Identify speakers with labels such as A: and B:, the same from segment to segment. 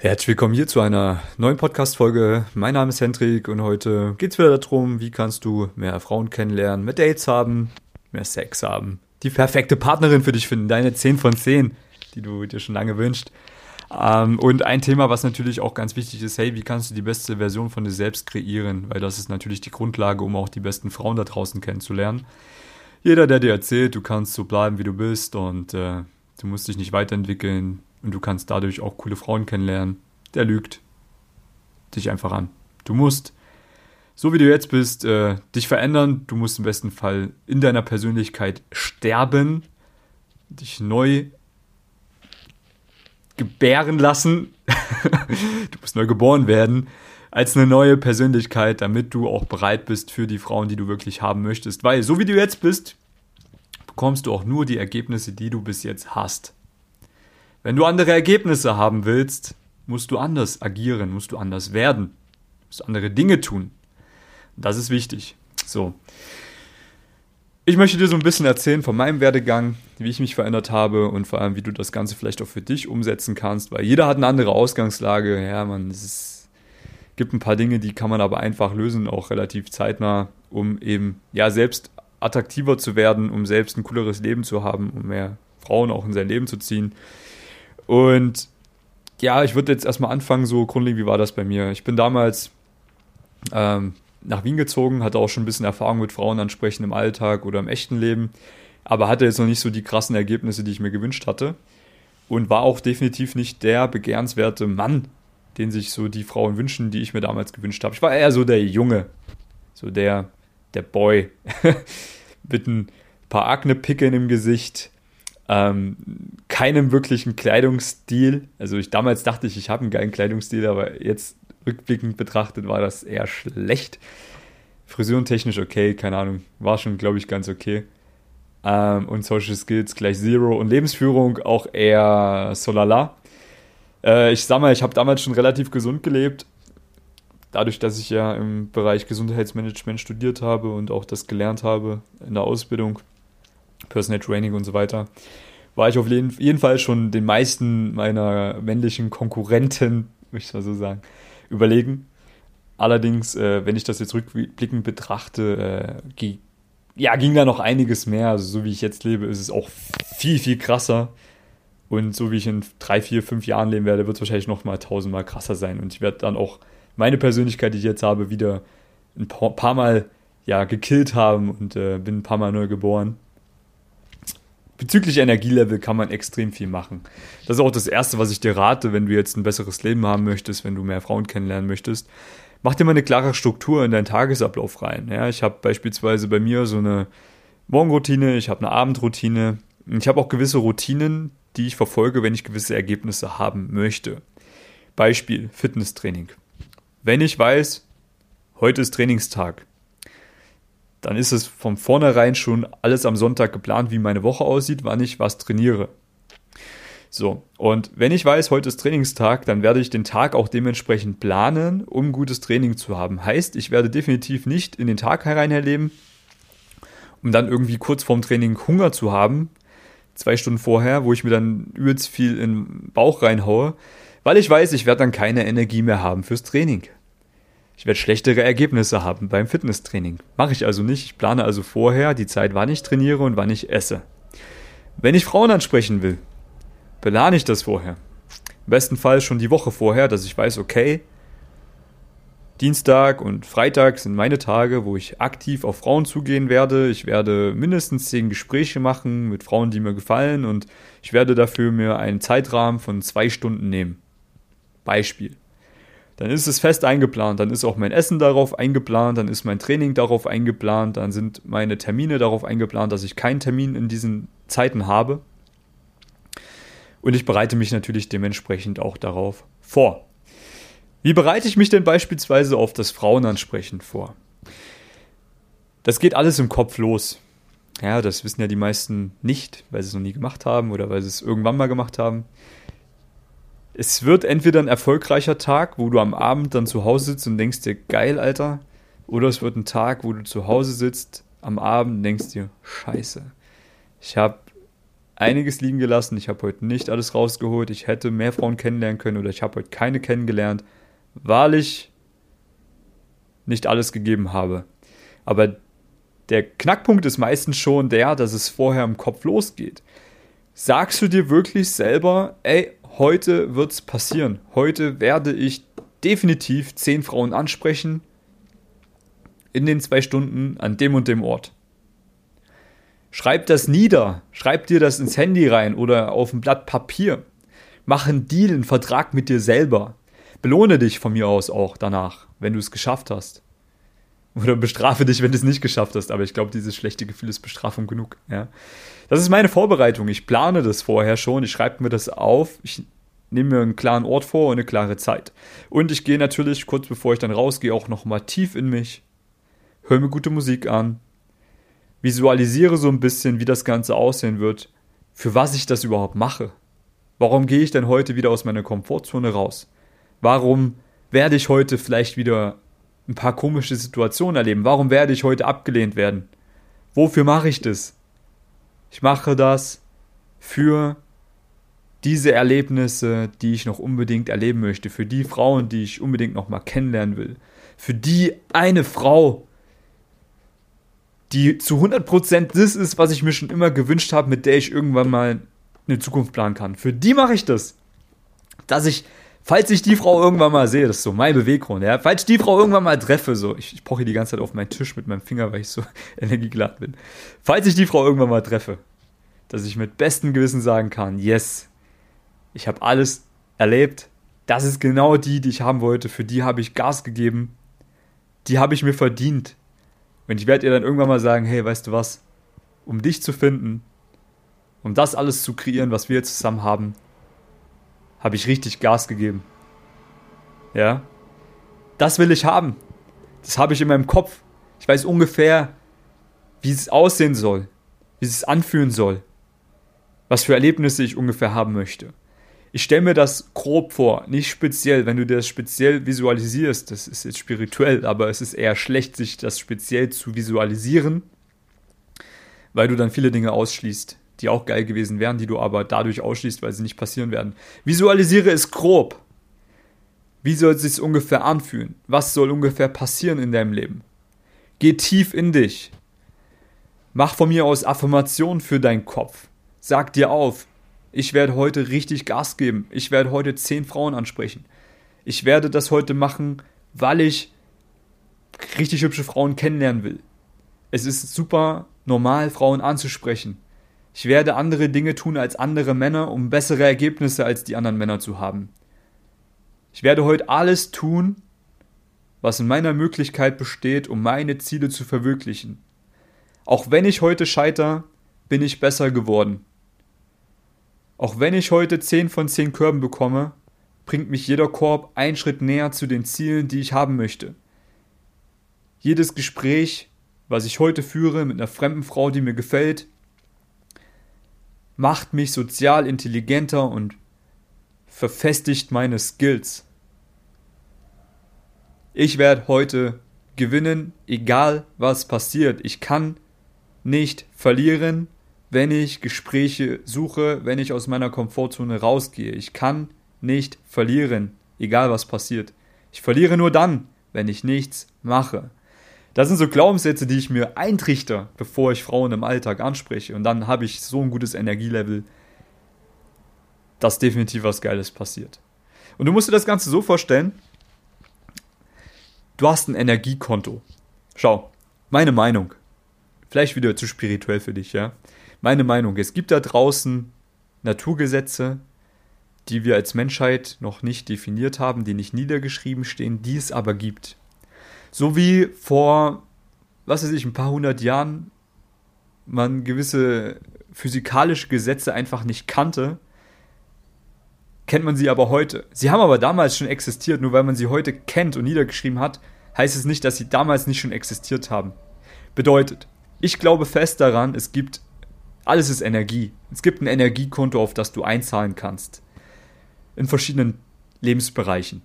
A: Herzlich willkommen hier zu einer neuen Podcast-Folge. Mein Name ist Hendrik und heute geht es wieder darum, wie kannst du mehr Frauen kennenlernen, mehr Dates haben, mehr Sex haben, die perfekte Partnerin für dich finden, deine 10 von 10, die du dir schon lange wünschst. Ähm, und ein Thema, was natürlich auch ganz wichtig ist, hey, wie kannst du die beste Version von dir selbst kreieren? Weil das ist natürlich die Grundlage, um auch die besten Frauen da draußen kennenzulernen. Jeder, der dir erzählt, du kannst so bleiben, wie du bist und äh, du musst dich nicht weiterentwickeln, und du kannst dadurch auch coole Frauen kennenlernen, der lügt dich einfach an. Du musst, so wie du jetzt bist, äh, dich verändern. Du musst im besten Fall in deiner Persönlichkeit sterben, dich neu gebären lassen. du musst neu geboren werden als eine neue Persönlichkeit, damit du auch bereit bist für die Frauen, die du wirklich haben möchtest. Weil so wie du jetzt bist, bekommst du auch nur die Ergebnisse, die du bis jetzt hast. Wenn du andere Ergebnisse haben willst, musst du anders agieren, musst du anders werden, musst andere Dinge tun. Das ist wichtig. So. Ich möchte dir so ein bisschen erzählen von meinem Werdegang, wie ich mich verändert habe und vor allem, wie du das Ganze vielleicht auch für dich umsetzen kannst, weil jeder hat eine andere Ausgangslage. Ja, man, es gibt ein paar Dinge, die kann man aber einfach lösen, auch relativ zeitnah, um eben, ja, selbst attraktiver zu werden, um selbst ein cooleres Leben zu haben, um mehr Frauen auch in sein Leben zu ziehen. Und ja, ich würde jetzt erstmal anfangen, so grundlegend, wie war das bei mir? Ich bin damals ähm, nach Wien gezogen, hatte auch schon ein bisschen Erfahrung mit Frauen ansprechen im Alltag oder im echten Leben, aber hatte jetzt noch nicht so die krassen Ergebnisse, die ich mir gewünscht hatte. Und war auch definitiv nicht der begehrenswerte Mann, den sich so die Frauen wünschen, die ich mir damals gewünscht habe. Ich war eher so der Junge, so der, der Boy, mit ein paar Akne-Pickeln im Gesicht, ähm, keinem wirklichen Kleidungsstil. Also ich damals dachte ich, ich habe einen geilen Kleidungsstil, aber jetzt rückblickend betrachtet war das eher schlecht. Frisurentechnisch okay, keine Ahnung, war schon, glaube ich, ganz okay. Ähm, und Social Skills gleich Zero und Lebensführung auch eher solala. Äh, ich sag mal, ich habe damals schon relativ gesund gelebt. Dadurch, dass ich ja im Bereich Gesundheitsmanagement studiert habe und auch das gelernt habe in der Ausbildung, Personal Training und so weiter, war ich auf jeden Fall schon den meisten meiner männlichen Konkurrenten, würde ich mal so sagen, überlegen. Allerdings, äh, wenn ich das jetzt rückblickend betrachte, äh, ja, ging da noch einiges mehr. Also so wie ich jetzt lebe, ist es auch viel, viel krasser. Und so wie ich in drei, vier, fünf Jahren leben werde, wird es wahrscheinlich noch mal tausendmal krasser sein. Und ich werde dann auch meine Persönlichkeit, die ich jetzt habe, wieder ein paar, Mal ja, gekillt haben und äh, bin ein paar Mal neu geboren bezüglich Energielevel kann man extrem viel machen. Das ist auch das Erste, was ich dir rate, wenn du jetzt ein besseres Leben haben möchtest, wenn du mehr Frauen kennenlernen möchtest. Mach dir mal eine klare Struktur in deinen Tagesablauf rein. Ja, ich habe beispielsweise bei mir so eine Morgenroutine, ich habe eine Abendroutine. Ich habe auch gewisse Routinen, die ich verfolge, wenn ich gewisse Ergebnisse haben möchte. Beispiel Fitnesstraining. Wenn ich weiß, heute ist Trainingstag, dann ist es von vornherein schon alles am Sonntag geplant, wie meine Woche aussieht, wann ich was trainiere. So, und wenn ich weiß, heute ist Trainingstag, dann werde ich den Tag auch dementsprechend planen, um gutes Training zu haben. Heißt, ich werde definitiv nicht in den Tag herein erleben, um dann irgendwie kurz vorm Training Hunger zu haben, zwei Stunden vorher, wo ich mir dann übelst viel in den Bauch reinhaue, weil ich weiß, ich werde dann keine Energie mehr haben fürs Training. Ich werde schlechtere Ergebnisse haben beim Fitnesstraining. Mache ich also nicht. Ich plane also vorher die Zeit, wann ich trainiere und wann ich esse. Wenn ich Frauen ansprechen will, plane ich das vorher. Im besten Fall schon die Woche vorher, dass ich weiß, okay, Dienstag und Freitag sind meine Tage, wo ich aktiv auf Frauen zugehen werde. Ich werde mindestens zehn Gespräche machen mit Frauen, die mir gefallen und ich werde dafür mir einen Zeitrahmen von zwei Stunden nehmen. Beispiel dann ist es fest eingeplant, dann ist auch mein Essen darauf eingeplant, dann ist mein Training darauf eingeplant, dann sind meine Termine darauf eingeplant, dass ich keinen Termin in diesen Zeiten habe. Und ich bereite mich natürlich dementsprechend auch darauf vor. Wie bereite ich mich denn beispielsweise auf das Frauenansprechen vor? Das geht alles im Kopf los. Ja, das wissen ja die meisten nicht, weil sie es noch nie gemacht haben oder weil sie es irgendwann mal gemacht haben es wird entweder ein erfolgreicher Tag, wo du am Abend dann zu Hause sitzt und denkst dir, geil, Alter. Oder es wird ein Tag, wo du zu Hause sitzt am Abend und denkst dir, scheiße. Ich habe einiges liegen gelassen. Ich habe heute nicht alles rausgeholt. Ich hätte mehr Frauen kennenlernen können oder ich habe heute keine kennengelernt, weil ich nicht alles gegeben habe. Aber der Knackpunkt ist meistens schon der, dass es vorher im Kopf losgeht. Sagst du dir wirklich selber, ey, heute wird es passieren. Heute werde ich definitiv zehn Frauen ansprechen in den zwei Stunden an dem und dem Ort. Schreib das nieder, schreib dir das ins Handy rein oder auf ein Blatt Papier. Mach einen Deal, einen Vertrag mit dir selber. Belohne dich von mir aus auch danach, wenn du es geschafft hast. Oder bestrafe dich, wenn du es nicht geschafft hast. Aber ich glaube, dieses schlechte Gefühl ist Bestrafung genug. Ja. Das ist meine Vorbereitung. Ich plane das vorher schon. Ich schreibe mir das auf. Ich nehme mir einen klaren Ort vor und eine klare Zeit. Und ich gehe natürlich, kurz bevor ich dann rausgehe, auch nochmal tief in mich. Höre mir gute Musik an. Visualisiere so ein bisschen, wie das Ganze aussehen wird. Für was ich das überhaupt mache. Warum gehe ich denn heute wieder aus meiner Komfortzone raus? Warum werde ich heute vielleicht wieder ein paar komische Situationen erleben? Warum werde ich heute abgelehnt werden? Wofür mache ich das? Ich mache das für diese Erlebnisse, die ich noch unbedingt erleben möchte, für die Frauen, die ich unbedingt noch mal kennenlernen will, für die eine Frau, die zu 100% das ist, was ich mir schon immer gewünscht habe, mit der ich irgendwann mal eine Zukunft planen kann. Für die mache ich das. Dass ich falls ich die Frau irgendwann mal sehe, das ist so mein Beweggrund, ja, falls ich die Frau irgendwann mal treffe, so, ich, ich poche die ganze Zeit auf meinen Tisch mit meinem Finger, weil ich so energiegeladen bin. Falls ich die Frau irgendwann mal treffe, dass ich mit bestem Gewissen sagen kann, yes, ich habe alles erlebt, das ist genau die, die ich haben wollte, für die habe ich Gas gegeben, die habe ich mir verdient. Und ich werde ihr dann irgendwann mal sagen, hey, weißt du was, um dich zu finden, um das alles zu kreieren, was wir zusammen haben, habe ich richtig Gas gegeben. Ja. Das will ich haben. Das habe ich in meinem Kopf. Ich weiß ungefähr, wie es aussehen soll, wie es anfühlen soll, was für Erlebnisse ich ungefähr haben möchte. Ich stelle mir das grob vor, nicht speziell. Wenn du das speziell visualisierst, das ist jetzt spirituell, aber es ist eher schlecht, sich das speziell zu visualisieren, weil du dann viele Dinge ausschließt die auch geil gewesen wären, die du aber dadurch ausschließt, weil sie nicht passieren werden. Visualisiere es grob. Wie soll es sich ungefähr anfühlen? Was soll ungefähr passieren in deinem Leben? Geh tief in dich. Mach von mir aus Affirmationen für deinen Kopf. Sag dir auf, ich werde heute richtig Gas geben. Ich werde heute zehn Frauen ansprechen. Ich werde das heute machen, weil ich richtig hübsche Frauen kennenlernen will. Es ist super normal, Frauen anzusprechen. Ich werde andere Dinge tun als andere Männer, um bessere Ergebnisse als die anderen Männer zu haben. Ich werde heute alles tun, was in meiner Möglichkeit besteht, um meine Ziele zu verwirklichen. Auch wenn ich heute scheiter, bin ich besser geworden. Auch wenn ich heute 10 von 10 Körben bekomme, bringt mich jeder Korb einen Schritt näher zu den Zielen, die ich haben möchte. Jedes Gespräch, was ich heute führe mit einer fremden Frau, die mir gefällt, macht mich sozial intelligenter und verfestigt meine Skills. Ich werde heute gewinnen, egal was passiert. Ich kann nicht verlieren, wenn ich Gespräche suche, wenn ich aus meiner Komfortzone rausgehe. Ich kann nicht verlieren, egal was passiert. Ich verliere nur dann, wenn ich nichts mache. Das sind so Glaubenssätze, die ich mir eintrichter, bevor ich Frauen im Alltag anspreche. Und dann habe ich so ein gutes Energielevel, dass definitiv was Geiles passiert. Und du musst dir das Ganze so vorstellen, du hast ein Energiekonto. Schau, meine Meinung, vielleicht wieder zu spirituell für dich, ja. Meine Meinung, es gibt da draußen Naturgesetze, die wir als Menschheit noch nicht definiert haben, die nicht niedergeschrieben stehen, die es aber gibt. So wie vor, was weiß ich, ein paar hundert Jahren man gewisse physikalische Gesetze einfach nicht kannte, kennt man sie aber heute. Sie haben aber damals schon existiert, nur weil man sie heute kennt und niedergeschrieben hat, heißt es nicht, dass sie damals nicht schon existiert haben. Bedeutet, ich glaube fest daran, es gibt, alles ist Energie. Es gibt ein Energiekonto, auf das du einzahlen kannst. In verschiedenen Lebensbereichen.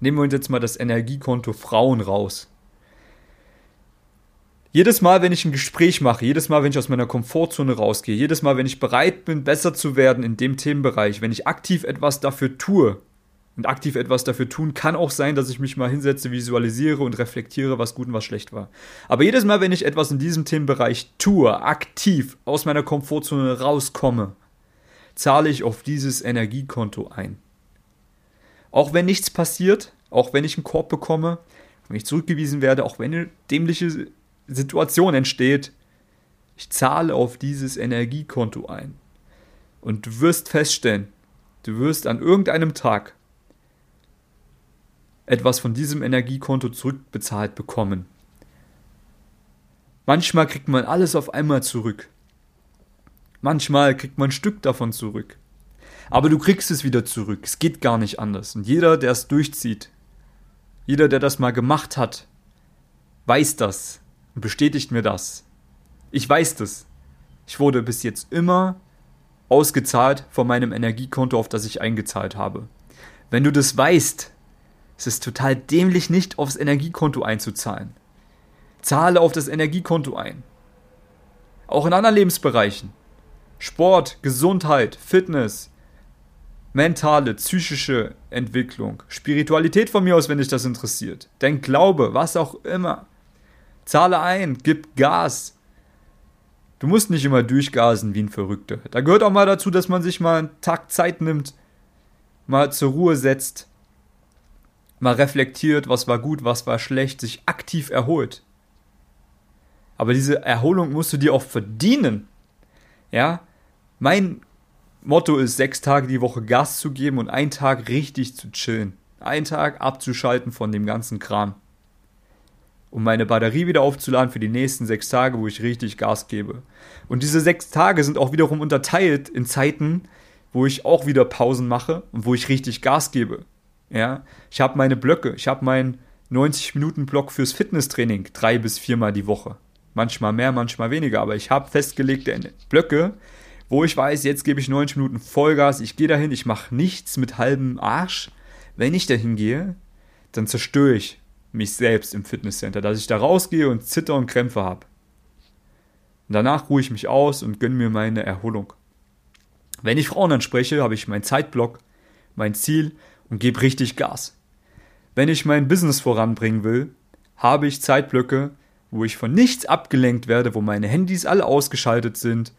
A: Nehmen wir uns jetzt mal das Energiekonto Frauen raus. Jedes Mal, wenn ich ein Gespräch mache, jedes Mal, wenn ich aus meiner Komfortzone rausgehe, jedes Mal, wenn ich bereit bin, besser zu werden in dem Themenbereich, wenn ich aktiv etwas dafür tue, und aktiv etwas dafür tun, kann auch sein, dass ich mich mal hinsetze, visualisiere und reflektiere, was gut und was schlecht war. Aber jedes Mal, wenn ich etwas in diesem Themenbereich tue, aktiv aus meiner Komfortzone rauskomme, zahle ich auf dieses Energiekonto ein. Auch wenn nichts passiert, auch wenn ich einen Korb bekomme, wenn ich zurückgewiesen werde, auch wenn eine dämliche Situation entsteht, ich zahle auf dieses Energiekonto ein. Und du wirst feststellen, du wirst an irgendeinem Tag etwas von diesem Energiekonto zurückbezahlt bekommen. Manchmal kriegt man alles auf einmal zurück. Manchmal kriegt man ein Stück davon zurück. Aber du kriegst es wieder zurück. Es geht gar nicht anders. Und jeder, der es durchzieht, jeder, der das mal gemacht hat, weiß das und bestätigt mir das. Ich weiß das. Ich wurde bis jetzt immer ausgezahlt von meinem Energiekonto, auf das ich eingezahlt habe. Wenn du das weißt, es ist total dämlich, nicht aufs Energiekonto einzuzahlen. Zahle auf das Energiekonto ein. Auch in anderen Lebensbereichen. Sport, Gesundheit, Fitness, mentale, psychische Entwicklung, Spiritualität von mir aus, wenn dich das interessiert. Dein Glaube, was auch immer. Zahle ein, gib Gas. Du musst nicht immer durchgasen wie ein Verrückter. Da gehört auch mal dazu, dass man sich mal einen Tag Zeit nimmt, mal zur Ruhe setzt, mal reflektiert, was war gut, was war schlecht, sich aktiv erholt. Aber diese Erholung musst du dir auch verdienen. Ja, mein Motto ist, sechs Tage die Woche Gas zu geben und einen Tag richtig zu chillen. Einen Tag abzuschalten von dem ganzen Kram. Um meine Batterie wieder aufzuladen für die nächsten sechs Tage, wo ich richtig Gas gebe. Und diese sechs Tage sind auch wiederum unterteilt in Zeiten, wo ich auch wieder Pausen mache und wo ich richtig Gas gebe. Ja, ich habe meine Blöcke, ich habe meinen 90-Minuten-Block fürs Fitnesstraining drei bis viermal die Woche. Manchmal mehr, manchmal weniger, aber ich habe festgelegte Blöcke, wo ich weiß, jetzt gebe ich 90 Minuten Vollgas, ich gehe dahin, ich mache nichts mit halbem Arsch. Wenn ich dahin gehe, dann zerstöre ich mich selbst im Fitnesscenter, dass ich da rausgehe und Zitter und Krämpfe habe. Danach ruhe ich mich aus und gönne mir meine Erholung. Wenn ich Frauen anspreche, habe ich meinen Zeitblock, mein Ziel und gebe richtig Gas. Wenn ich mein Business voranbringen will, habe ich Zeitblöcke, wo ich von nichts abgelenkt werde, wo meine Handys alle ausgeschaltet sind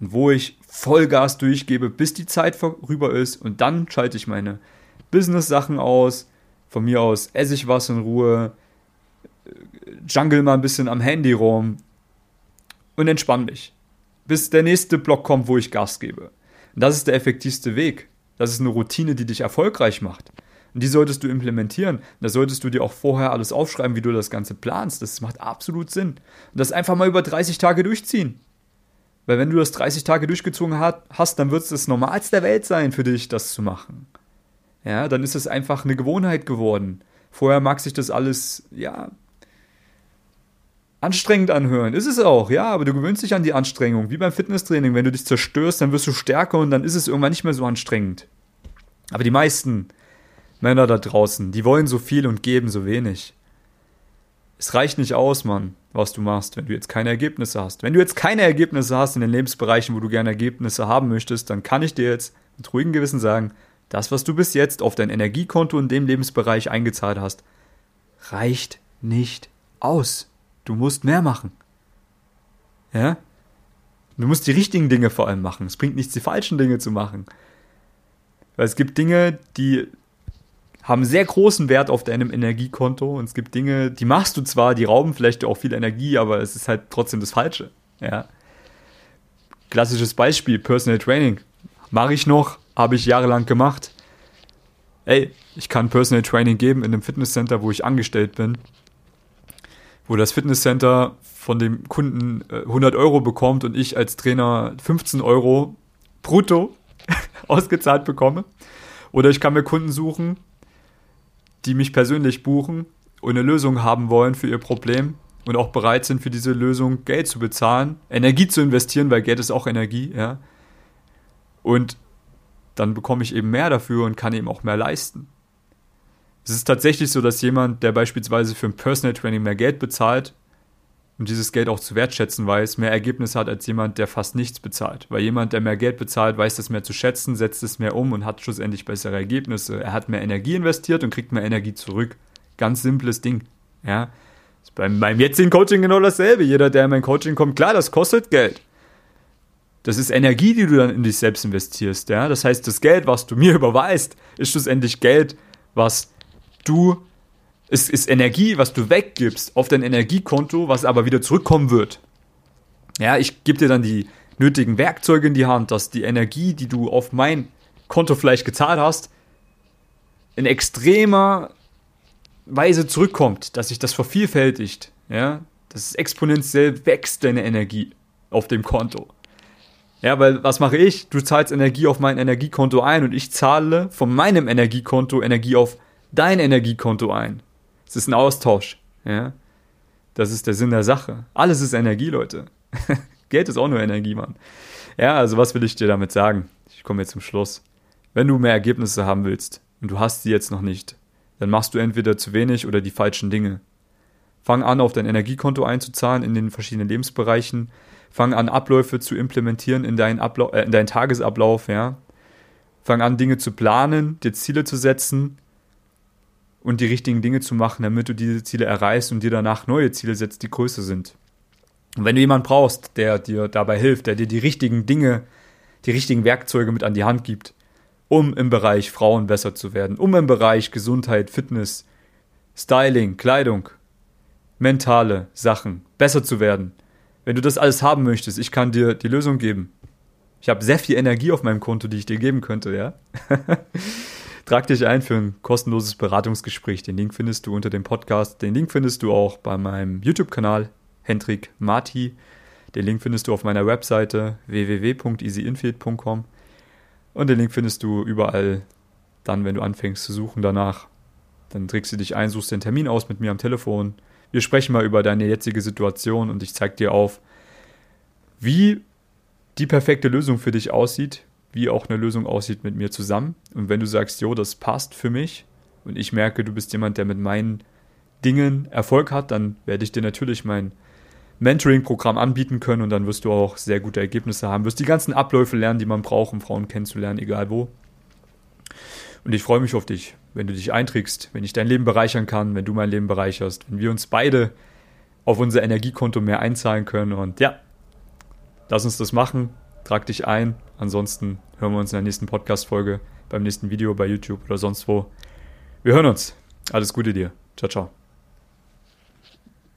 A: wo ich Vollgas durchgebe, bis die Zeit vorüber ist und dann schalte ich meine Business-Sachen aus. Von mir aus esse ich was in Ruhe, jungle mal ein bisschen am Handy rum und entspanne mich. Bis der nächste Block kommt, wo ich Gas gebe. Und das ist der effektivste Weg. Das ist eine Routine, die dich erfolgreich macht. Und die solltest du implementieren. Da solltest du dir auch vorher alles aufschreiben, wie du das Ganze planst. Das macht absolut Sinn. Und das einfach mal über 30 Tage durchziehen. Weil wenn du das 30 Tage durchgezogen hast, dann wird es das Normalste der Welt sein für dich, das zu machen. Ja, dann ist es einfach eine Gewohnheit geworden. Vorher mag sich das alles, ja, anstrengend anhören. Ist es auch, ja, aber du gewöhnst dich an die Anstrengung. Wie beim Fitnesstraining. Wenn du dich zerstörst, dann wirst du stärker und dann ist es irgendwann nicht mehr so anstrengend. Aber die meisten Männer da draußen, die wollen so viel und geben so wenig. Es reicht nicht aus, Mann, was du machst, wenn du jetzt keine Ergebnisse hast. Wenn du jetzt keine Ergebnisse hast in den Lebensbereichen, wo du gerne Ergebnisse haben möchtest, dann kann ich dir jetzt mit ruhigem Gewissen sagen, das, was du bis jetzt auf dein Energiekonto in dem Lebensbereich eingezahlt hast, reicht nicht aus. Du musst mehr machen. Ja? Du musst die richtigen Dinge vor allem machen. Es bringt nichts, die falschen Dinge zu machen. Weil es gibt Dinge, die haben sehr großen Wert auf deinem Energiekonto und es gibt Dinge, die machst du zwar, die rauben vielleicht auch viel Energie, aber es ist halt trotzdem das Falsche. Ja. Klassisches Beispiel, Personal Training. Mache ich noch, habe ich jahrelang gemacht. Ey, ich kann Personal Training geben in einem Fitnesscenter, wo ich angestellt bin wo das Fitnesscenter von dem Kunden 100 äh, Euro bekommt und ich als Trainer 15 Euro brutto ausgezahlt bekomme. Oder ich kann mir Kunden suchen, die mich persönlich buchen und eine Lösung haben wollen für ihr Problem und auch bereit sind, für diese Lösung Geld zu bezahlen, Energie zu investieren, weil Geld ist auch Energie, ja. Und dann bekomme ich eben mehr dafür und kann eben auch mehr leisten. Es ist tatsächlich so, dass jemand, der beispielsweise für ein Personal Training mehr Geld bezahlt, und dieses Geld auch zu wertschätzen weiß, mehr Ergebnisse hat als jemand, der fast nichts bezahlt. Weil jemand, der mehr Geld bezahlt, weiß das mehr zu schätzen, setzt es mehr um und hat schlussendlich bessere Ergebnisse. Er hat mehr Energie investiert und kriegt mehr Energie zurück. Ganz simples Ding. Ja. Ist beim, beim jetzigen Coaching genau dasselbe. Jeder, der in mein Coaching kommt, klar, das kostet Geld. Das ist Energie, die du dann in dich selbst investierst. Ja? Das heißt, das Geld, was du mir überweist, ist schlussendlich Geld, was du es ist Energie, was du weggibst auf dein Energiekonto, was aber wieder zurückkommen wird. Ja, ich gebe dir dann die nötigen Werkzeuge in die Hand, dass die Energie, die du auf mein Konto vielleicht gezahlt hast, in extremer Weise zurückkommt, dass sich das vervielfältigt, ja, dass es exponentiell wächst, deine Energie auf dem Konto. Ja, weil was mache ich? Du zahlst Energie auf mein Energiekonto ein und ich zahle von meinem Energiekonto Energie auf dein Energiekonto ein. Es ist ein Austausch. Ja? Das ist der Sinn der Sache. Alles ist Energie, Leute. Geld ist auch nur Energie, Mann. Ja, also was will ich dir damit sagen? Ich komme jetzt zum Schluss. Wenn du mehr Ergebnisse haben willst und du hast sie jetzt noch nicht, dann machst du entweder zu wenig oder die falschen Dinge. Fang an, auf dein Energiekonto einzuzahlen in den verschiedenen Lebensbereichen. Fang an, Abläufe zu implementieren in deinen, Ablau äh, in deinen Tagesablauf, ja. Fang an, Dinge zu planen, dir Ziele zu setzen, und die richtigen Dinge zu machen, damit du diese Ziele erreichst und dir danach neue Ziele setzt, die größer sind. Und wenn du jemanden brauchst, der dir dabei hilft, der dir die richtigen Dinge, die richtigen Werkzeuge mit an die Hand gibt, um im Bereich Frauen besser zu werden, um im Bereich Gesundheit, Fitness, Styling, Kleidung, mentale Sachen besser zu werden. Wenn du das alles haben möchtest, ich kann dir die Lösung geben. Ich habe sehr viel Energie auf meinem Konto, die ich dir geben könnte, ja. Trag dich ein für ein kostenloses Beratungsgespräch. Den Link findest du unter dem Podcast. Den Link findest du auch bei meinem YouTube-Kanal Hendrik Marti. Den Link findest du auf meiner Webseite www.easyinfield.com. Und den Link findest du überall dann, wenn du anfängst zu suchen danach. Dann trägst du dich ein, suchst den Termin aus mit mir am Telefon. Wir sprechen mal über deine jetzige Situation und ich zeige dir auf, wie die perfekte Lösung für dich aussieht, wie auch eine Lösung aussieht mit mir zusammen. Und wenn du sagst, jo, das passt für mich und ich merke, du bist jemand, der mit meinen Dingen Erfolg hat, dann werde ich dir natürlich mein Mentoring-Programm anbieten können und dann wirst du auch sehr gute Ergebnisse haben. Wirst die ganzen Abläufe lernen, die man braucht, um Frauen kennenzulernen, egal wo. Und ich freue mich auf dich, wenn du dich einträgst, wenn ich dein Leben bereichern kann, wenn du mein Leben bereicherst, wenn wir uns beide auf unser Energiekonto mehr einzahlen können. Und ja, lass uns das machen trag dich ein. Ansonsten hören wir uns in der nächsten Podcast-Folge, beim nächsten Video bei YouTube oder sonst wo. Wir hören uns. Alles Gute dir. Ciao, ciao.